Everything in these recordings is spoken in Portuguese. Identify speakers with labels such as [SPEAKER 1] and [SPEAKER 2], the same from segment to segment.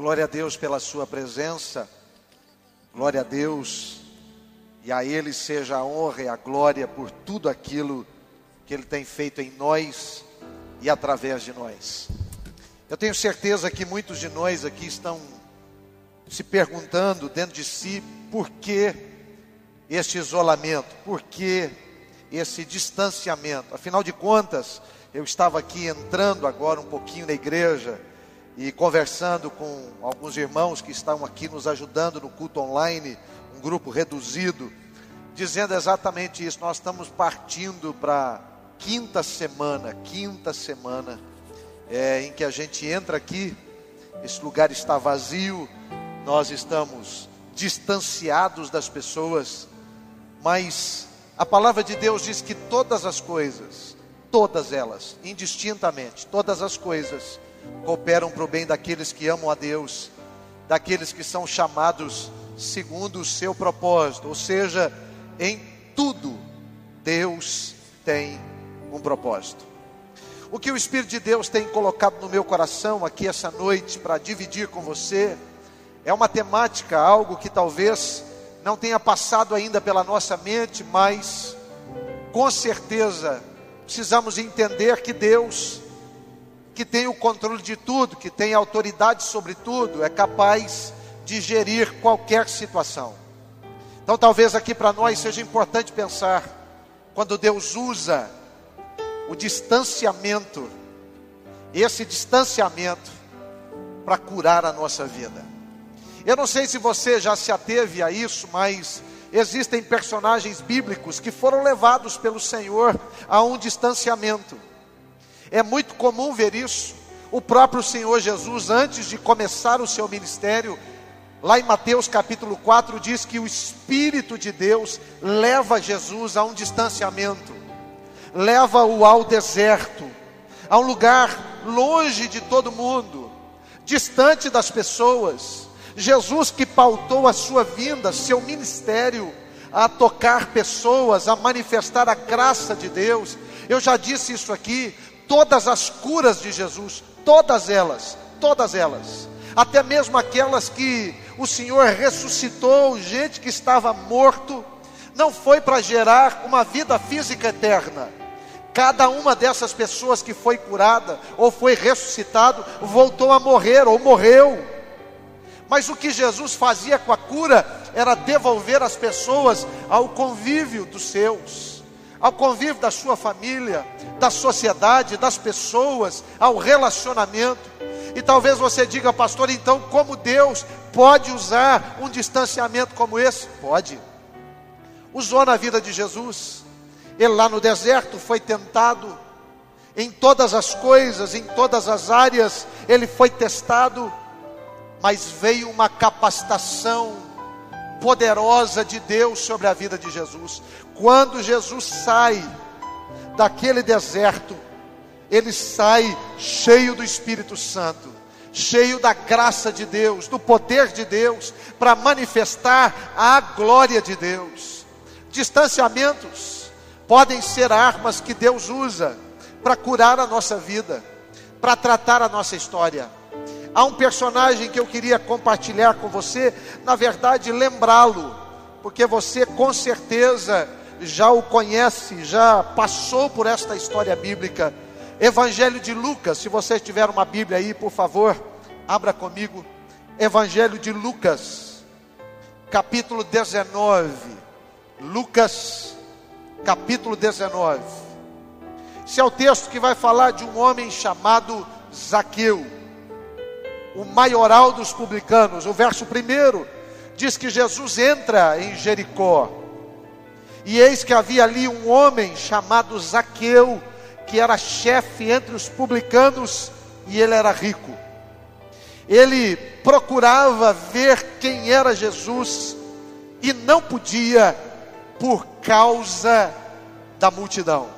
[SPEAKER 1] Glória a Deus pela Sua presença, glória a Deus, e a Ele seja a honra e a glória por tudo aquilo que Ele tem feito em nós e através de nós. Eu tenho certeza que muitos de nós aqui estão se perguntando dentro de si por que este isolamento, por que esse distanciamento. Afinal de contas, eu estava aqui entrando agora um pouquinho na igreja e conversando com alguns irmãos que estão aqui nos ajudando no culto online, um grupo reduzido, dizendo exatamente isso. Nós estamos partindo para quinta semana, quinta semana, é, em que a gente entra aqui, esse lugar está vazio, nós estamos distanciados das pessoas, mas a palavra de Deus diz que todas as coisas, todas elas, indistintamente, todas as coisas, cooperam para o bem daqueles que amam a Deus, daqueles que são chamados segundo o seu propósito, ou seja, em tudo Deus tem um propósito. O que o Espírito de Deus tem colocado no meu coração aqui essa noite para dividir com você é uma temática, algo que talvez não tenha passado ainda pela nossa mente, mas com certeza precisamos entender que Deus, que tem o controle de tudo, que tem autoridade sobre tudo, é capaz de gerir qualquer situação. Então, talvez aqui para nós seja importante pensar, quando Deus usa o distanciamento, esse distanciamento, para curar a nossa vida. Eu não sei se você já se ateve a isso, mas existem personagens bíblicos que foram levados pelo Senhor a um distanciamento. É muito comum ver isso. O próprio Senhor Jesus, antes de começar o seu ministério, lá em Mateus capítulo 4, diz que o Espírito de Deus leva Jesus a um distanciamento, leva-o ao deserto, a um lugar longe de todo mundo, distante das pessoas Jesus que pautou a sua vinda, seu ministério, a tocar pessoas, a manifestar a graça de Deus. Eu já disse isso aqui, todas as curas de Jesus, todas elas, todas elas, até mesmo aquelas que o Senhor ressuscitou, gente que estava morto, não foi para gerar uma vida física eterna. Cada uma dessas pessoas que foi curada ou foi ressuscitado voltou a morrer ou morreu. Mas o que Jesus fazia com a cura era devolver as pessoas ao convívio dos seus, ao convívio da sua família, da sociedade, das pessoas, ao relacionamento. E talvez você diga, pastor, então como Deus pode usar um distanciamento como esse? Pode. Usou na vida de Jesus. Ele lá no deserto foi tentado em todas as coisas, em todas as áreas, ele foi testado mas veio uma capacitação poderosa de Deus sobre a vida de Jesus. Quando Jesus sai daquele deserto, ele sai cheio do Espírito Santo, cheio da graça de Deus, do poder de Deus, para manifestar a glória de Deus. Distanciamentos podem ser armas que Deus usa para curar a nossa vida, para tratar a nossa história. Há um personagem que eu queria compartilhar com você, na verdade, lembrá-lo, porque você com certeza já o conhece, já passou por esta história bíblica. Evangelho de Lucas, se você tiver uma Bíblia aí, por favor, abra comigo. Evangelho de Lucas, capítulo 19. Lucas, capítulo 19. Esse é o texto que vai falar de um homem chamado Zaqueu o maioral dos publicanos. O verso primeiro diz que Jesus entra em Jericó. E eis que havia ali um homem chamado Zaqueu, que era chefe entre os publicanos e ele era rico. Ele procurava ver quem era Jesus e não podia por causa da multidão.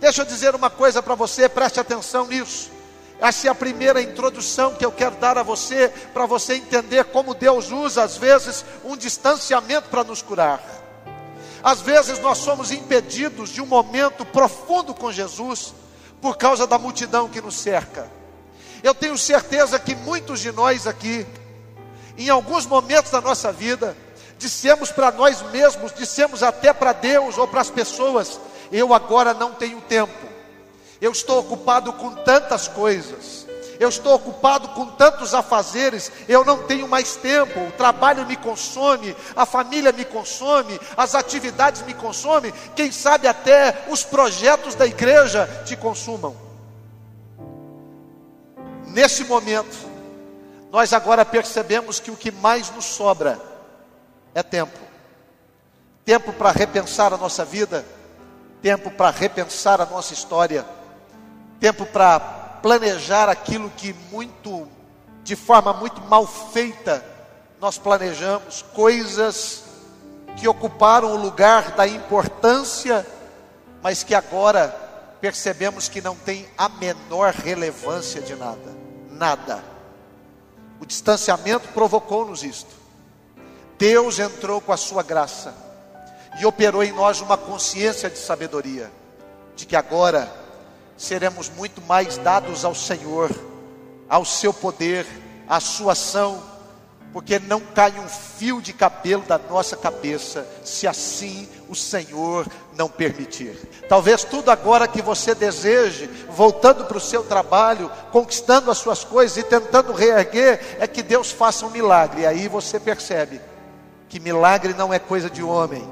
[SPEAKER 1] Deixa eu dizer uma coisa para você, preste atenção nisso. Essa é a primeira introdução que eu quero dar a você, para você entender como Deus usa, às vezes, um distanciamento para nos curar. Às vezes nós somos impedidos de um momento profundo com Jesus, por causa da multidão que nos cerca. Eu tenho certeza que muitos de nós aqui, em alguns momentos da nossa vida, dissemos para nós mesmos, dissemos até para Deus ou para as pessoas: eu agora não tenho tempo, eu estou ocupado com tantas coisas, eu estou ocupado com tantos afazeres, eu não tenho mais tempo, o trabalho me consome, a família me consome, as atividades me consomem, quem sabe até os projetos da igreja te consumam. Nesse momento, nós agora percebemos que o que mais nos sobra é tempo. Tempo para repensar a nossa vida, tempo para repensar a nossa história, tempo para planejar aquilo que muito, de forma muito mal feita, nós planejamos, coisas que ocuparam o lugar da importância, mas que agora percebemos que não tem a menor relevância de nada, nada. O distanciamento provocou-nos isto. Deus entrou com a sua graça e operou em nós uma consciência de sabedoria, de que agora seremos muito mais dados ao Senhor, ao seu poder, à sua ação, porque não cai um fio de cabelo da nossa cabeça, se assim o Senhor não permitir. Talvez tudo agora que você deseje, voltando para o seu trabalho, conquistando as suas coisas e tentando reerguer, é que Deus faça um milagre. E aí você percebe que milagre não é coisa de homem,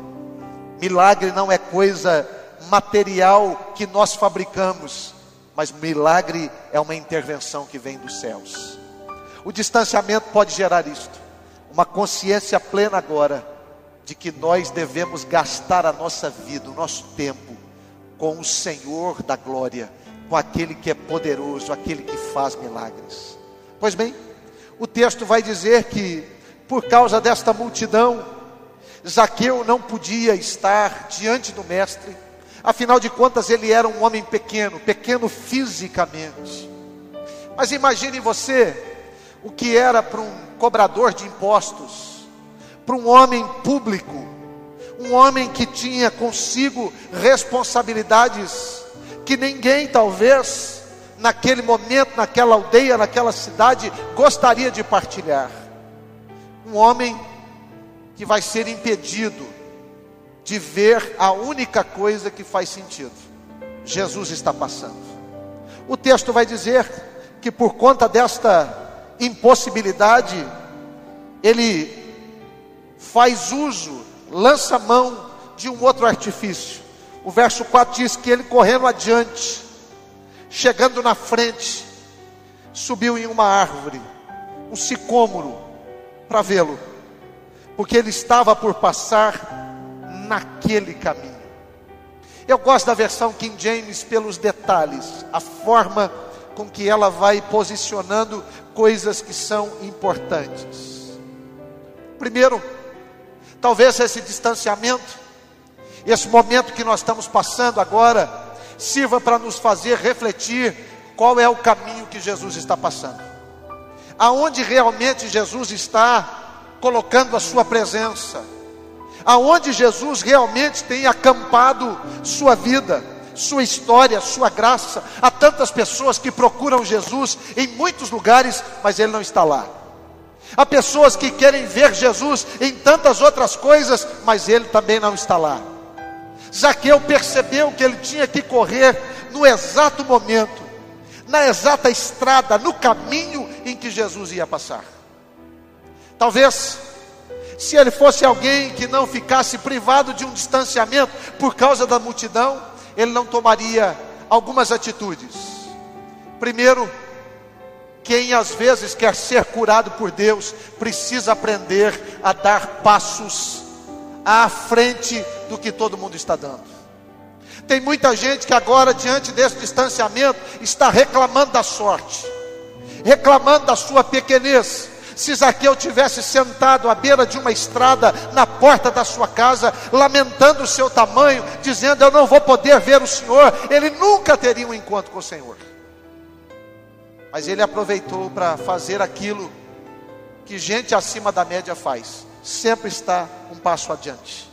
[SPEAKER 1] milagre não é coisa material que nós fabricamos, mas milagre é uma intervenção que vem dos céus. O distanciamento pode gerar isto, uma consciência plena agora de que nós devemos gastar a nossa vida, o nosso tempo com o Senhor da glória, com aquele que é poderoso, aquele que faz milagres. Pois bem, o texto vai dizer que por causa desta multidão, Zaqueu não podia estar diante do mestre, afinal de contas ele era um homem pequeno, pequeno fisicamente. Mas imagine você o que era para um cobrador de impostos, para um homem público, um homem que tinha consigo responsabilidades que ninguém talvez naquele momento, naquela aldeia, naquela cidade gostaria de partilhar um homem que vai ser impedido de ver a única coisa que faz sentido. Jesus está passando. O texto vai dizer que por conta desta impossibilidade, ele faz uso, lança mão de um outro artifício. O verso 4 diz que ele correndo adiante, chegando na frente, subiu em uma árvore, um sicômoro, para vê-lo, porque ele estava por passar naquele caminho. Eu gosto da versão King James pelos detalhes, a forma com que ela vai posicionando coisas que são importantes. Primeiro, talvez esse distanciamento, esse momento que nós estamos passando agora, sirva para nos fazer refletir qual é o caminho que Jesus está passando aonde realmente Jesus está colocando a sua presença, aonde Jesus realmente tem acampado sua vida, sua história, sua graça. Há tantas pessoas que procuram Jesus em muitos lugares, mas ele não está lá. Há pessoas que querem ver Jesus em tantas outras coisas, mas ele também não está lá. Zaqueu percebeu que ele tinha que correr no exato momento na exata estrada, no caminho em que Jesus ia passar. Talvez, se ele fosse alguém que não ficasse privado de um distanciamento por causa da multidão, ele não tomaria algumas atitudes. Primeiro, quem às vezes quer ser curado por Deus, precisa aprender a dar passos à frente do que todo mundo está dando. Tem muita gente que agora, diante desse distanciamento, está reclamando da sorte, reclamando da sua pequenez. Se Zaqueu tivesse sentado à beira de uma estrada, na porta da sua casa, lamentando o seu tamanho, dizendo: Eu não vou poder ver o Senhor, ele nunca teria um encontro com o Senhor. Mas ele aproveitou para fazer aquilo que gente acima da média faz: sempre está um passo adiante,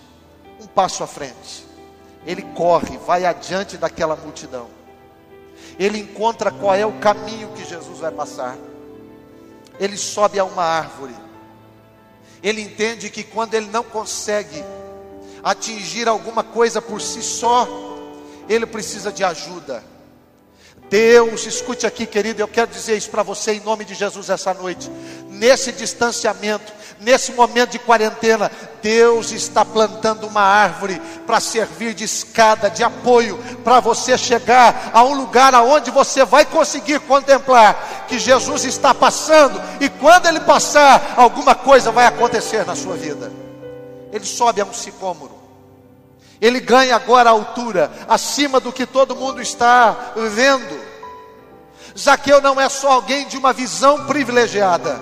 [SPEAKER 1] um passo à frente ele corre, vai adiante daquela multidão. ele encontra qual é o caminho que Jesus vai passar. Ele sobe a uma árvore. Ele entende que quando ele não consegue atingir alguma coisa por si só, ele precisa de ajuda. Deus, escute aqui, querido, eu quero dizer isso para você em nome de Jesus essa noite. Nesse distanciamento, nesse momento de quarentena, Deus está plantando uma árvore para servir de escada, de apoio, para você chegar a um lugar aonde você vai conseguir contemplar que Jesus está passando, e quando ele passar, alguma coisa vai acontecer na sua vida. Ele sobe a um sicômoro. Ele ganha agora altura, acima do que todo mundo está vendo. Zaqueu não é só alguém de uma visão privilegiada,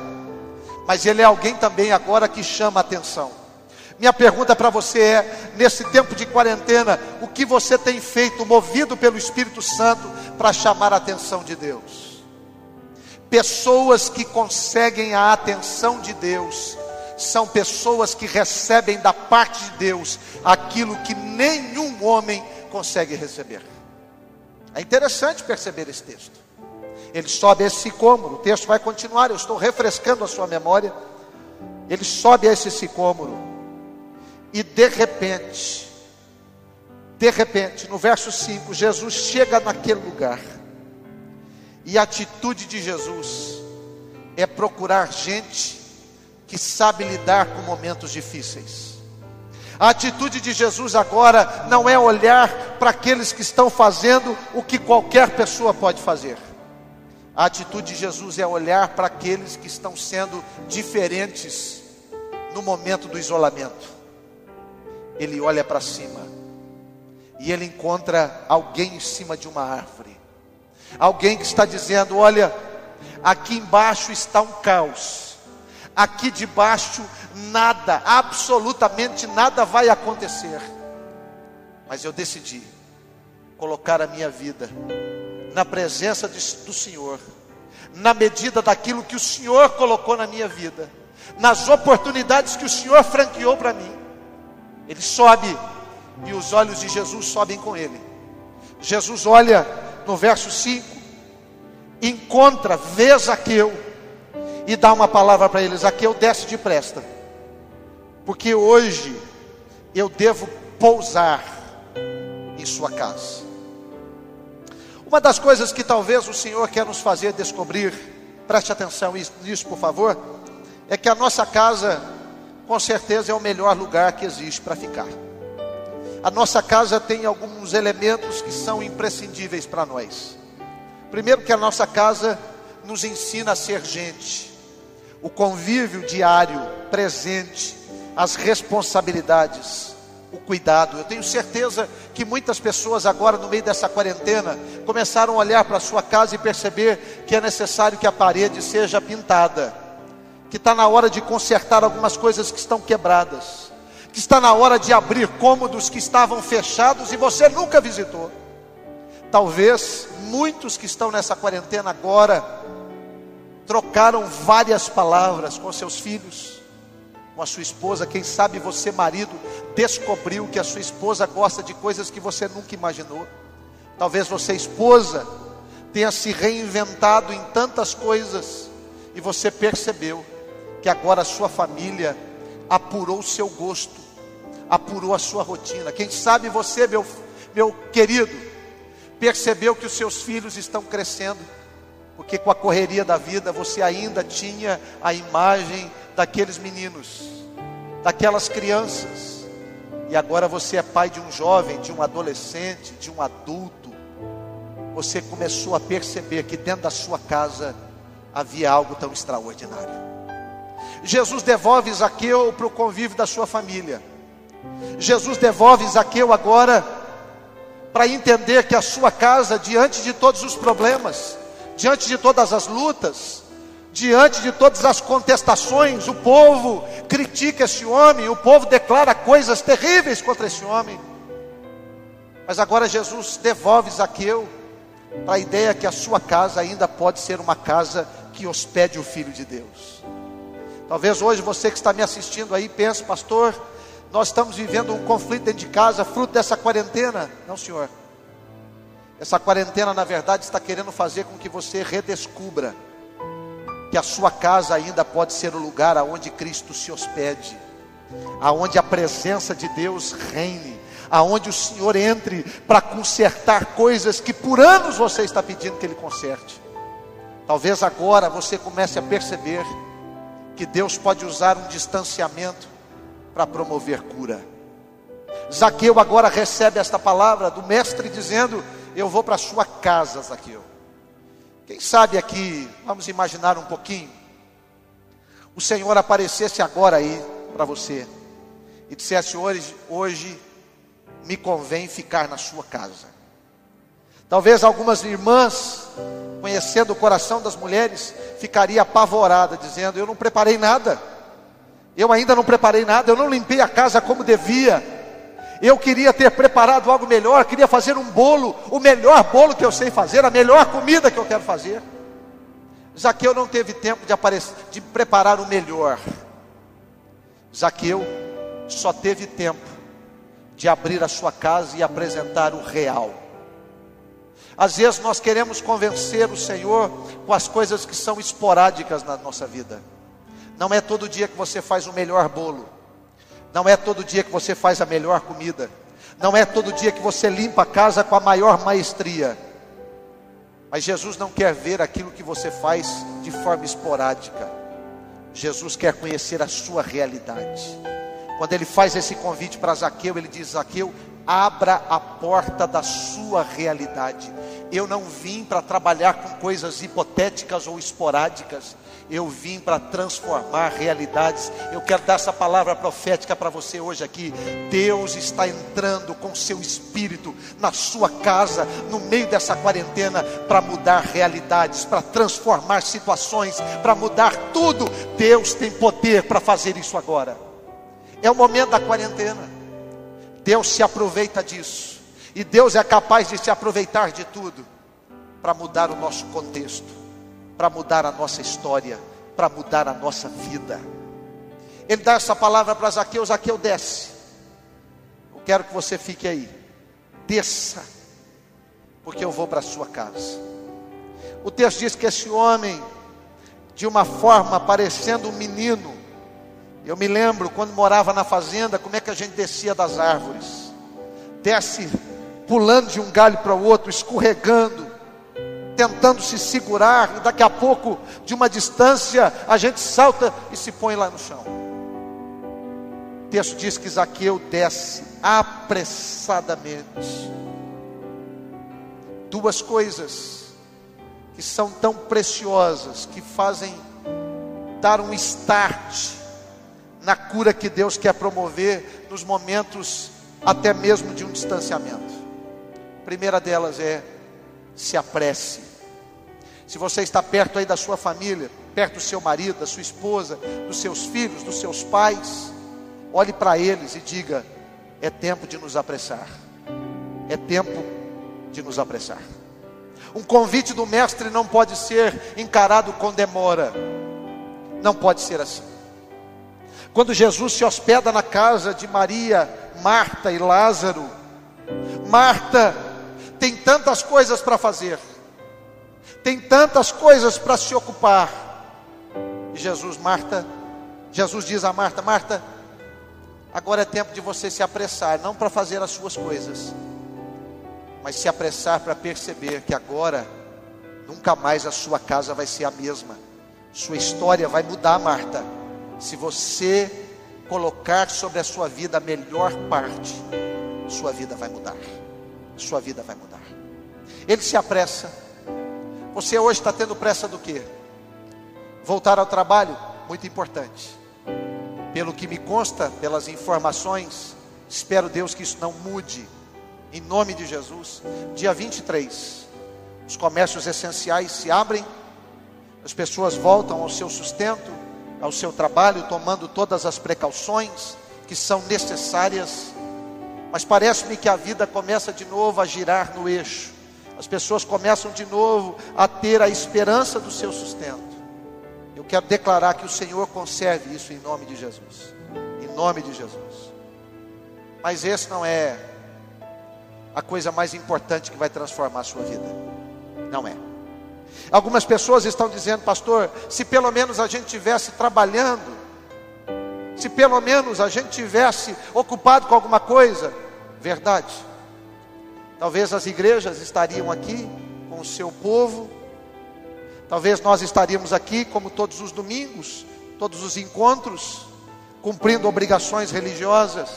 [SPEAKER 1] mas ele é alguém também agora que chama atenção. Minha pergunta para você é: nesse tempo de quarentena, o que você tem feito, movido pelo Espírito Santo, para chamar a atenção de Deus? Pessoas que conseguem a atenção de Deus, são pessoas que recebem da parte de Deus aquilo que nenhum homem consegue receber. É interessante perceber esse texto. Ele sobe esse sicômoro, o texto vai continuar, eu estou refrescando a sua memória. Ele sobe a esse sicômoro, e de repente, de repente, no verso 5, Jesus chega naquele lugar, e a atitude de Jesus é procurar gente que sabe lidar com momentos difíceis. A atitude de Jesus agora não é olhar para aqueles que estão fazendo o que qualquer pessoa pode fazer. A atitude de Jesus é olhar para aqueles que estão sendo diferentes no momento do isolamento. Ele olha para cima e ele encontra alguém em cima de uma árvore. Alguém que está dizendo: Olha, aqui embaixo está um caos aqui debaixo nada, absolutamente nada vai acontecer. Mas eu decidi colocar a minha vida na presença de, do Senhor, na medida daquilo que o Senhor colocou na minha vida, nas oportunidades que o Senhor franqueou para mim. Ele sobe e os olhos de Jesus sobem com ele. Jesus olha no verso 5, encontra, vê Zaqueu e dá uma palavra para eles: aqui eu desce depressa, porque hoje eu devo pousar em sua casa. Uma das coisas que talvez o Senhor quer nos fazer descobrir, preste atenção nisso, por favor, é que a nossa casa, com certeza, é o melhor lugar que existe para ficar. A nossa casa tem alguns elementos que são imprescindíveis para nós. Primeiro, que a nossa casa nos ensina a ser gente o convívio diário, presente, as responsabilidades, o cuidado. Eu tenho certeza que muitas pessoas agora no meio dessa quarentena começaram a olhar para sua casa e perceber que é necessário que a parede seja pintada, que está na hora de consertar algumas coisas que estão quebradas, que está na hora de abrir cômodos que estavam fechados e você nunca visitou. Talvez muitos que estão nessa quarentena agora trocaram várias palavras com seus filhos, com a sua esposa. Quem sabe você, marido, descobriu que a sua esposa gosta de coisas que você nunca imaginou. Talvez você, esposa, tenha se reinventado em tantas coisas e você percebeu que agora a sua família apurou o seu gosto, apurou a sua rotina. Quem sabe você, meu, meu querido, percebeu que os seus filhos estão crescendo porque com a correria da vida você ainda tinha a imagem daqueles meninos, daquelas crianças, e agora você é pai de um jovem, de um adolescente, de um adulto. Você começou a perceber que dentro da sua casa havia algo tão extraordinário. Jesus devolve Zaqueu para o convívio da sua família. Jesus devolve Zaqueu agora para entender que a sua casa, diante de todos os problemas, diante de todas as lutas, diante de todas as contestações, o povo critica esse homem, o povo declara coisas terríveis contra esse homem. Mas agora Jesus devolve Zaqueu para a ideia que a sua casa ainda pode ser uma casa que hospede o Filho de Deus. Talvez hoje você que está me assistindo aí pense, pastor, nós estamos vivendo um conflito dentro de casa, fruto dessa quarentena. Não, senhor. Essa quarentena, na verdade, está querendo fazer com que você redescubra que a sua casa ainda pode ser o lugar aonde Cristo se hospede, aonde a presença de Deus reine, aonde o Senhor entre para consertar coisas que por anos você está pedindo que Ele conserte. Talvez agora você comece a perceber que Deus pode usar um distanciamento para promover cura. Zaqueu agora recebe esta palavra do mestre dizendo: Eu vou para a sua casa, Zaqueu. Quem sabe aqui, vamos imaginar um pouquinho, o Senhor aparecesse agora aí para você e dissesse: hoje, hoje me convém ficar na sua casa. Talvez algumas irmãs, conhecendo o coração das mulheres, ficaria apavorada, dizendo: Eu não preparei nada, eu ainda não preparei nada, eu não limpei a casa como devia. Eu queria ter preparado algo melhor, queria fazer um bolo, o melhor bolo que eu sei fazer, a melhor comida que eu quero fazer. Zaqueu não teve tempo de, aparecer, de preparar o melhor. Zaqueu só teve tempo de abrir a sua casa e apresentar o real. Às vezes nós queremos convencer o Senhor com as coisas que são esporádicas na nossa vida. Não é todo dia que você faz o melhor bolo. Não é todo dia que você faz a melhor comida. Não é todo dia que você limpa a casa com a maior maestria. Mas Jesus não quer ver aquilo que você faz de forma esporádica. Jesus quer conhecer a sua realidade. Quando ele faz esse convite para Zaqueu, ele diz: Zaqueu, abra a porta da sua realidade. Eu não vim para trabalhar com coisas hipotéticas ou esporádicas eu vim para transformar realidades. Eu quero dar essa palavra profética para você hoje aqui. Deus está entrando com seu espírito na sua casa, no meio dessa quarentena, para mudar realidades, para transformar situações, para mudar tudo. Deus tem poder para fazer isso agora. É o momento da quarentena. Deus se aproveita disso. E Deus é capaz de se aproveitar de tudo para mudar o nosso contexto para mudar a nossa história, para mudar a nossa vida. Ele dá essa palavra para Zaqueu, Zaqueu desce. Eu quero que você fique aí. Desça, porque eu vou para a sua casa. O texto diz que esse homem, de uma forma parecendo um menino, eu me lembro quando morava na fazenda, como é que a gente descia das árvores. Desce pulando de um galho para o outro, escorregando, tentando se segurar, e daqui a pouco, de uma distância, a gente salta e se põe lá no chão. O texto diz que Zaqueu desce apressadamente. Duas coisas que são tão preciosas, que fazem dar um start na cura que Deus quer promover nos momentos até mesmo de um distanciamento. Primeira delas é se apresse. Se você está perto aí da sua família, perto do seu marido, da sua esposa, dos seus filhos, dos seus pais, olhe para eles e diga: é tempo de nos apressar. É tempo de nos apressar. Um convite do mestre não pode ser encarado com demora. Não pode ser assim. Quando Jesus se hospeda na casa de Maria, Marta e Lázaro, Marta tem tantas coisas para fazer, tem tantas coisas para se ocupar. E Jesus, Marta, Jesus diz a Marta: Marta, agora é tempo de você se apressar, não para fazer as suas coisas, mas se apressar para perceber que agora nunca mais a sua casa vai ser a mesma, sua história vai mudar, Marta. Se você colocar sobre a sua vida a melhor parte, sua vida vai mudar sua vida vai mudar. Ele se apressa. Você hoje está tendo pressa do quê? Voltar ao trabalho? Muito importante. Pelo que me consta, pelas informações, espero Deus que isso não mude. Em nome de Jesus. Dia 23, os comércios essenciais se abrem, as pessoas voltam ao seu sustento, ao seu trabalho, tomando todas as precauções que são necessárias mas parece-me que a vida começa de novo a girar no eixo. As pessoas começam de novo a ter a esperança do seu sustento. Eu quero declarar que o Senhor conserve isso em nome de Jesus. Em nome de Jesus. Mas esse não é a coisa mais importante que vai transformar a sua vida. Não é. Algumas pessoas estão dizendo, pastor, se pelo menos a gente tivesse trabalhando, se pelo menos a gente tivesse ocupado com alguma coisa, verdade. Talvez as igrejas estariam aqui com o seu povo, talvez nós estaríamos aqui como todos os domingos, todos os encontros, cumprindo obrigações religiosas.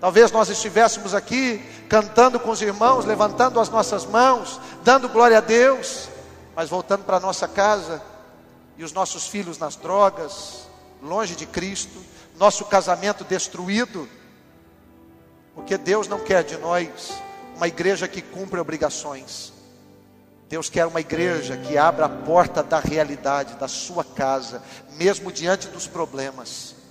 [SPEAKER 1] Talvez nós estivéssemos aqui cantando com os irmãos, levantando as nossas mãos, dando glória a Deus, mas voltando para nossa casa e os nossos filhos nas drogas, longe de Cristo, nosso casamento destruído, porque Deus não quer de nós uma igreja que cumpre obrigações. Deus quer uma igreja que abra a porta da realidade da sua casa, mesmo diante dos problemas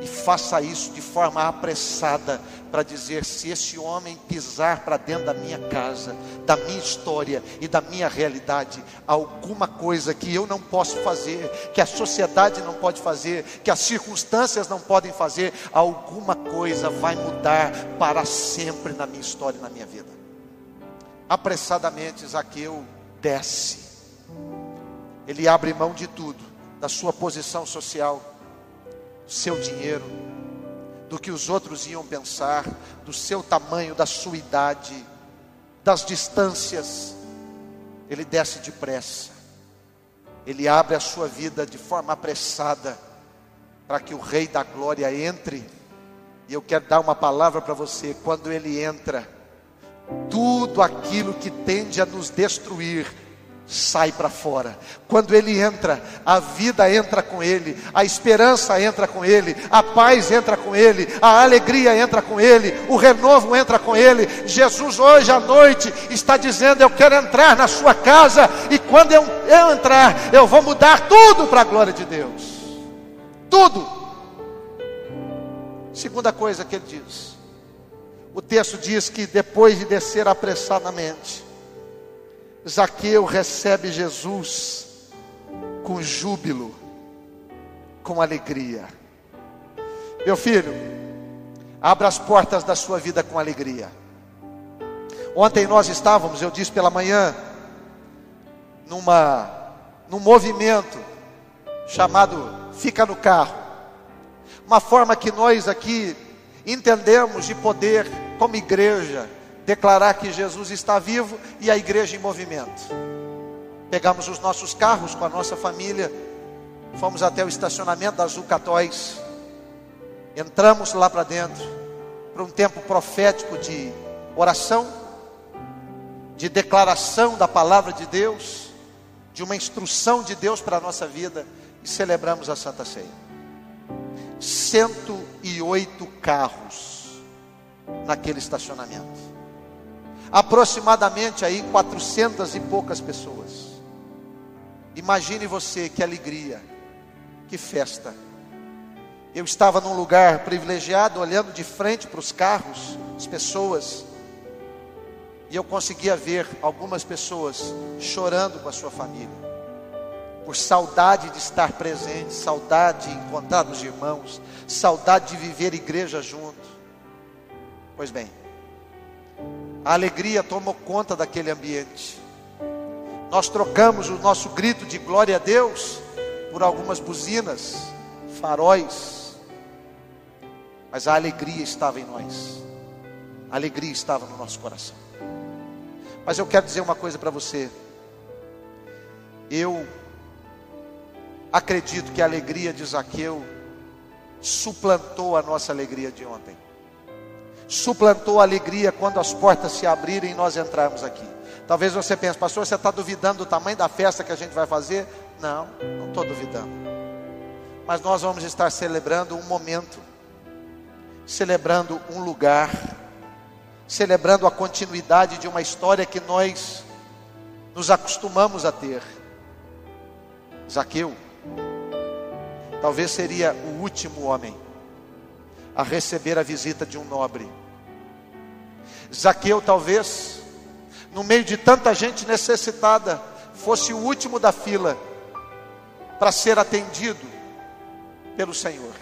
[SPEAKER 1] e faça isso de forma apressada para dizer: se esse homem pisar para dentro da minha casa, da minha história e da minha realidade, alguma coisa que eu não posso fazer, que a sociedade não pode fazer, que as circunstâncias não podem fazer, alguma coisa vai mudar para sempre na minha história e na minha vida. Apressadamente, Zaqueu desce, ele abre mão de tudo, da sua posição social seu dinheiro, do que os outros iam pensar, do seu tamanho, da sua idade, das distâncias. Ele desce depressa, ele abre a sua vida de forma apressada, para que o Rei da Glória entre. E eu quero dar uma palavra para você: quando ele entra, tudo aquilo que tende a nos destruir, sai para fora. Quando ele entra, a vida entra com ele, a esperança entra com ele, a paz entra com ele, a alegria entra com ele, o renovo entra com ele. Jesus hoje à noite está dizendo: Eu quero entrar na sua casa, e quando eu, eu entrar, eu vou mudar tudo para a glória de Deus. Tudo. Segunda coisa que ele diz. O texto diz que depois de descer apressadamente, Zaqueu recebe Jesus com júbilo, com alegria. Meu filho, abra as portas da sua vida com alegria. Ontem nós estávamos, eu disse pela manhã, numa num movimento chamado Fica no Carro. Uma forma que nós aqui entendemos de poder, como igreja, declarar que Jesus está vivo e a igreja em movimento. Pegamos os nossos carros com a nossa família, fomos até o estacionamento da Azul Catóis, entramos lá para dentro, para um tempo profético de oração, de declaração da palavra de Deus, de uma instrução de Deus para a nossa vida, e celebramos a Santa Ceia. 108 carros naquele estacionamento aproximadamente aí 400 e poucas pessoas. Imagine você que alegria, que festa. Eu estava num lugar privilegiado, olhando de frente para os carros, as pessoas, e eu conseguia ver algumas pessoas chorando com a sua família, por saudade de estar presente, saudade de encontrar os irmãos, saudade de viver igreja junto. Pois bem, a alegria tomou conta daquele ambiente. Nós trocamos o nosso grito de glória a Deus por algumas buzinas, faróis, mas a alegria estava em nós, a alegria estava no nosso coração. Mas eu quero dizer uma coisa para você, eu acredito que a alegria de Zaqueu suplantou a nossa alegria de ontem suplantou a alegria quando as portas se abrirem e nós entrarmos aqui. Talvez você pense, pastor, você está duvidando do tamanho da festa que a gente vai fazer? Não, não estou duvidando. Mas nós vamos estar celebrando um momento, celebrando um lugar, celebrando a continuidade de uma história que nós nos acostumamos a ter. Zaqueu, talvez seria o último homem a receber a visita de um nobre. Zaqueu, talvez, no meio de tanta gente necessitada, fosse o último da fila para ser atendido pelo Senhor.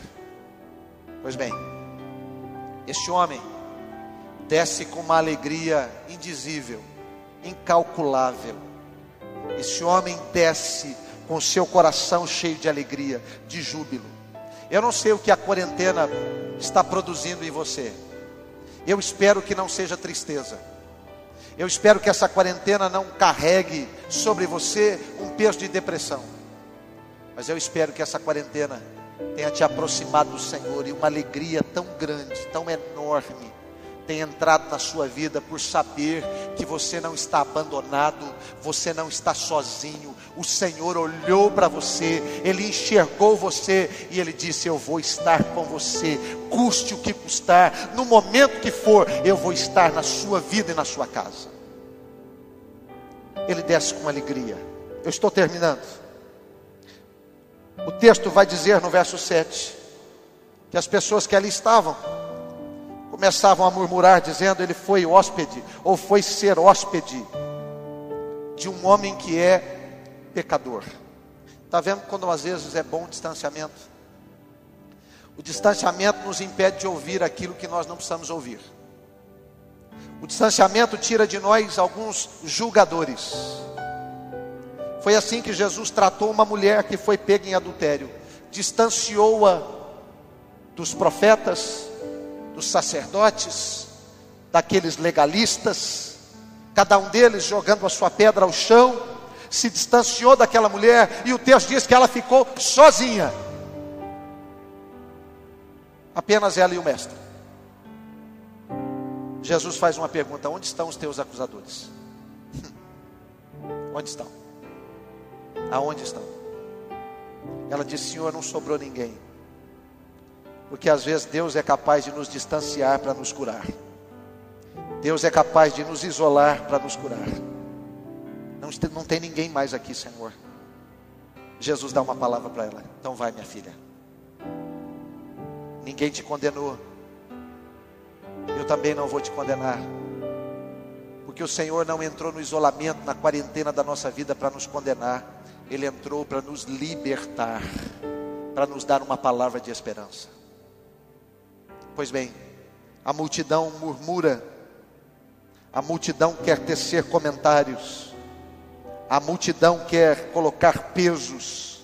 [SPEAKER 1] Pois bem, este homem desce com uma alegria indizível, incalculável. Esse homem desce com seu coração cheio de alegria, de júbilo. Eu não sei o que a quarentena está produzindo em você. Eu espero que não seja tristeza. Eu espero que essa quarentena não carregue sobre você um peso de depressão. Mas eu espero que essa quarentena tenha te aproximado do Senhor e uma alegria tão grande, tão enorme, tem entrado na sua vida por saber que você não está abandonado, você não está sozinho. O Senhor olhou para você, Ele enxergou você e Ele disse: Eu vou estar com você, custe o que custar, no momento que for, eu vou estar na sua vida e na sua casa. Ele desce com alegria. Eu estou terminando. O texto vai dizer no verso 7 que as pessoas que ali estavam começavam a murmurar, dizendo: Ele foi hóspede, ou foi ser hóspede de um homem que é pecador. Está vendo quando às vezes é bom o distanciamento? O distanciamento nos impede de ouvir aquilo que nós não precisamos ouvir. O distanciamento tira de nós alguns julgadores. Foi assim que Jesus tratou uma mulher que foi pega em adultério, distanciou-a dos profetas, dos sacerdotes, daqueles legalistas, cada um deles jogando a sua pedra ao chão, se distanciou daquela mulher, e o texto diz que ela ficou sozinha. Apenas ela e o mestre. Jesus faz uma pergunta: onde estão os teus acusadores? onde estão? Aonde estão? Ela disse: Senhor, não sobrou ninguém. Porque às vezes Deus é capaz de nos distanciar para nos curar. Deus é capaz de nos isolar para nos curar. Não, não tem ninguém mais aqui, Senhor. Jesus dá uma palavra para ela. Então vai, minha filha. Ninguém te condenou. Eu também não vou te condenar. Porque o Senhor não entrou no isolamento, na quarentena da nossa vida para nos condenar. Ele entrou para nos libertar, para nos dar uma palavra de esperança. Pois bem, a multidão murmura, a multidão quer tecer comentários, a multidão quer colocar pesos.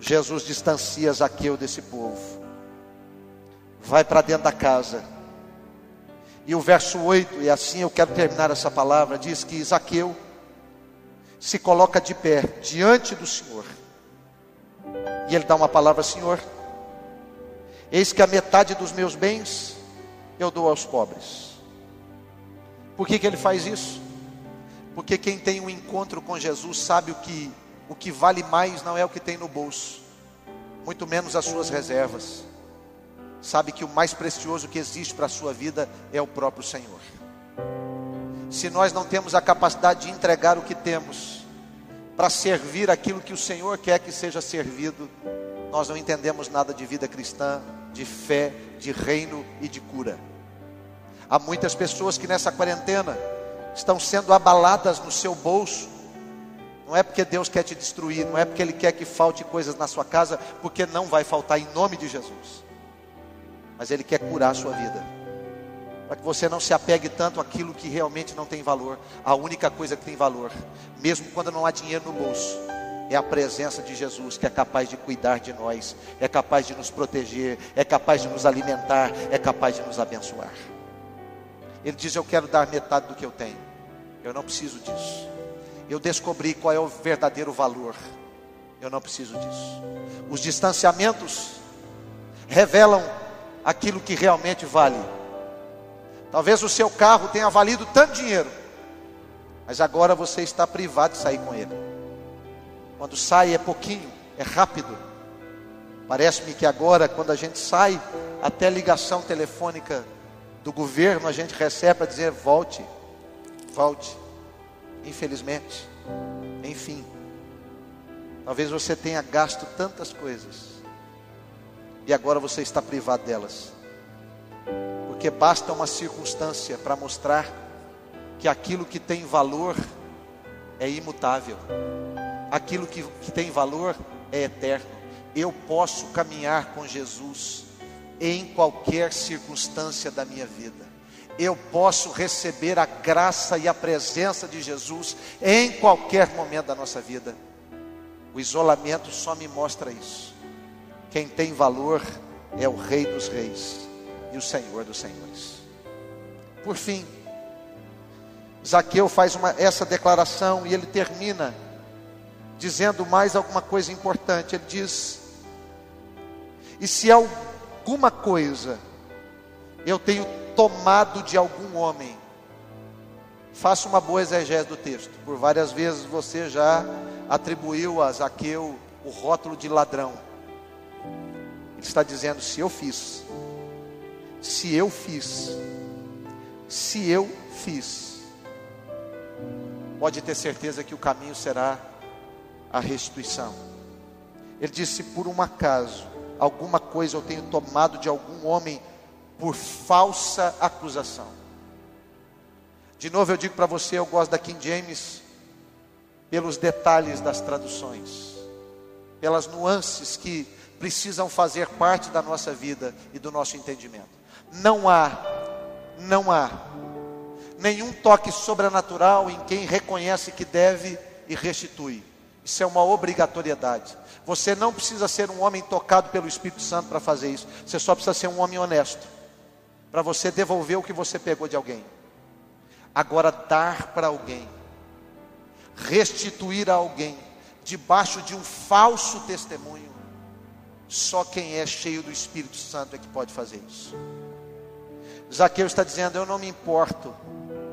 [SPEAKER 1] Jesus distancia Zaqueu desse povo, vai para dentro da casa, e o verso 8, e assim eu quero terminar essa palavra, diz que Zaqueu se coloca de pé diante do Senhor, e ele dá uma palavra: Senhor, Eis que a metade dos meus bens eu dou aos pobres. Por que, que ele faz isso? Porque quem tem um encontro com Jesus sabe o que, o que vale mais não é o que tem no bolso, muito menos as suas reservas. Sabe que o mais precioso que existe para a sua vida é o próprio Senhor. Se nós não temos a capacidade de entregar o que temos para servir aquilo que o Senhor quer que seja servido, nós não entendemos nada de vida cristã, de fé, de reino e de cura. Há muitas pessoas que nessa quarentena estão sendo abaladas no seu bolso. Não é porque Deus quer te destruir, não é porque Ele quer que falte coisas na sua casa, porque não vai faltar em nome de Jesus. Mas Ele quer curar a sua vida. Para que você não se apegue tanto àquilo que realmente não tem valor. A única coisa que tem valor, mesmo quando não há dinheiro no bolso, é a presença de Jesus que é capaz de cuidar de nós, é capaz de nos proteger, é capaz de nos alimentar, é capaz de nos abençoar. Ele diz: Eu quero dar metade do que eu tenho, eu não preciso disso. Eu descobri qual é o verdadeiro valor, eu não preciso disso. Os distanciamentos revelam aquilo que realmente vale. Talvez o seu carro tenha valido tanto dinheiro, mas agora você está privado de sair com ele. Quando sai é pouquinho, é rápido. Parece-me que agora, quando a gente sai, até ligação telefônica do governo a gente recebe para dizer: volte, volte. Infelizmente, enfim, talvez você tenha gasto tantas coisas e agora você está privado delas, porque basta uma circunstância para mostrar que aquilo que tem valor é imutável aquilo que, que tem valor é eterno. Eu posso caminhar com Jesus em qualquer circunstância da minha vida. eu posso receber a graça e a presença de Jesus em qualquer momento da nossa vida. O isolamento só me mostra isso. Quem tem valor é o Rei dos Reis e o Senhor dos Senhores. Por fim, Zaqueu faz uma, essa declaração e ele termina dizendo mais alguma coisa importante. Ele diz: E se alguma coisa eu tenho tomado de algum homem. Faça uma boa exegese do texto. Por várias vezes você já atribuiu a Zaqueu o rótulo de ladrão. Ele está dizendo: se eu fiz, se eu fiz, se eu fiz, pode ter certeza que o caminho será a restituição. Ele disse: por um acaso, alguma coisa eu tenho tomado de algum homem por falsa acusação. De novo eu digo para você, eu gosto da King James pelos detalhes das traduções, pelas nuances que precisam fazer parte da nossa vida e do nosso entendimento. Não há, não há nenhum toque sobrenatural em quem reconhece que deve e restitui. Isso é uma obrigatoriedade. Você não precisa ser um homem tocado pelo Espírito Santo para fazer isso. Você só precisa ser um homem honesto para você devolver o que você pegou de alguém. Agora, dar para alguém, restituir a alguém, debaixo de um falso testemunho, só quem é cheio do Espírito Santo é que pode fazer isso. Zaqueu está dizendo: Eu não me importo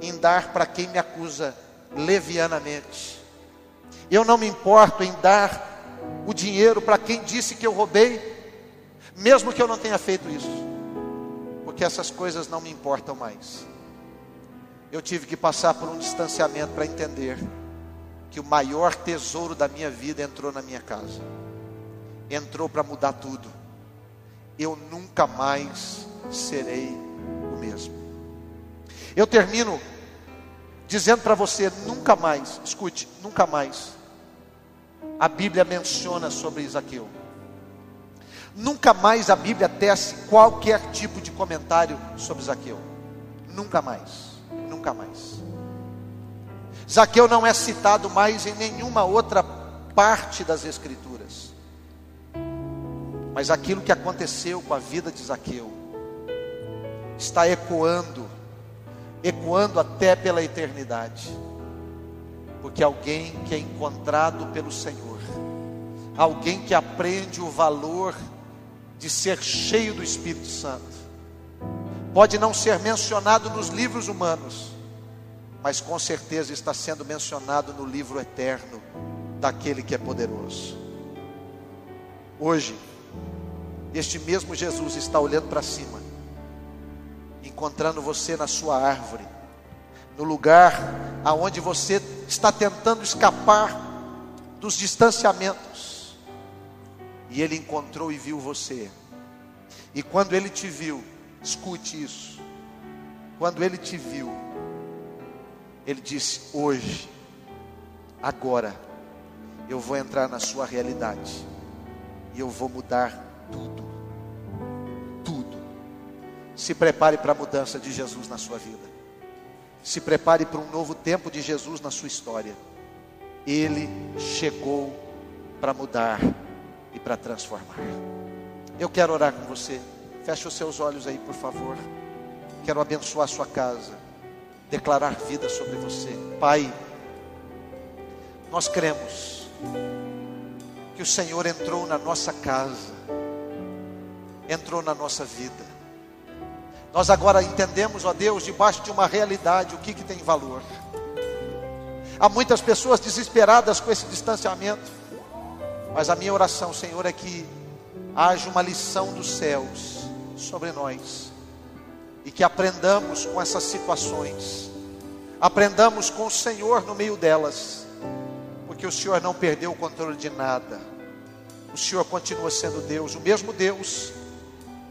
[SPEAKER 1] em dar para quem me acusa levianamente, eu não me importo em dar o dinheiro para quem disse que eu roubei, mesmo que eu não tenha feito isso porque essas coisas não me importam mais. Eu tive que passar por um distanciamento para entender que o maior tesouro da minha vida entrou na minha casa, entrou para mudar tudo. Eu nunca mais serei o mesmo. Eu termino dizendo para você: nunca mais, escute, nunca mais. A Bíblia menciona sobre Isaqueu. Nunca mais a Bíblia tece qualquer tipo de comentário sobre Zaqueu. Nunca mais. Nunca mais. Zaqueu não é citado mais em nenhuma outra parte das Escrituras. Mas aquilo que aconteceu com a vida de Zaqueu está ecoando, ecoando até pela eternidade. Porque alguém que é encontrado pelo Senhor, alguém que aprende o valor de ser cheio do Espírito Santo. Pode não ser mencionado nos livros humanos, mas com certeza está sendo mencionado no livro eterno daquele que é poderoso. Hoje, este mesmo Jesus está olhando para cima, encontrando você na sua árvore, no lugar aonde você está tentando escapar dos distanciamentos e ele encontrou e viu você. E quando ele te viu, escute isso. Quando ele te viu, ele disse: Hoje, agora, eu vou entrar na sua realidade e eu vou mudar tudo. Se prepare para a mudança de Jesus na sua vida. Se prepare para um novo tempo de Jesus na sua história. Ele chegou para mudar e para transformar. Eu quero orar com você. Feche os seus olhos aí, por favor. Quero abençoar a sua casa, declarar vida sobre você. Pai, nós cremos que o Senhor entrou na nossa casa, entrou na nossa vida. Nós agora entendemos, ó Deus, debaixo de uma realidade, o que, que tem valor. Há muitas pessoas desesperadas com esse distanciamento mas a minha oração, Senhor, é que haja uma lição dos céus sobre nós e que aprendamos com essas situações, aprendamos com o Senhor no meio delas, porque o Senhor não perdeu o controle de nada, o Senhor continua sendo Deus, o mesmo Deus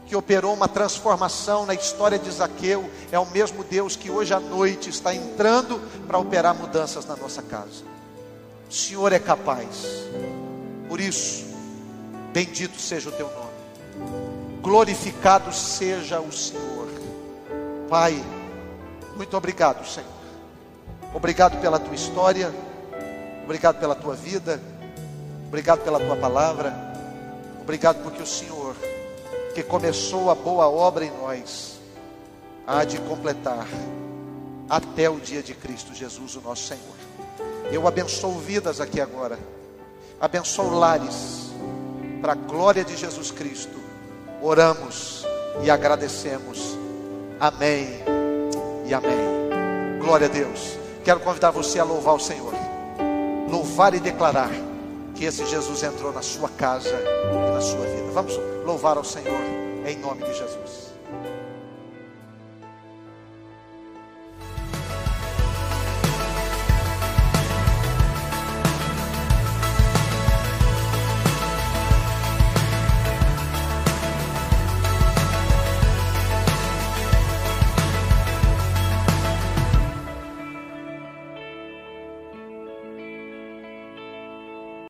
[SPEAKER 1] que operou uma transformação na história de Zaqueu, é o mesmo Deus que hoje à noite está entrando para operar mudanças na nossa casa. O Senhor é capaz. Por isso, bendito seja o teu nome, glorificado seja o Senhor. Pai, Muito obrigado, Senhor. Obrigado pela tua história. Obrigado pela tua vida. Obrigado pela tua palavra. Obrigado porque o Senhor, que começou a boa obra em nós, há de completar até o dia de Cristo Jesus, o nosso Senhor. Eu abençoo vidas aqui agora. Abençoo lares. Para a glória de Jesus Cristo. Oramos e agradecemos. Amém e amém. Glória a Deus. Quero convidar você a louvar o Senhor. Louvar e declarar que esse Jesus entrou na sua casa e na sua vida. Vamos louvar ao Senhor em nome de Jesus.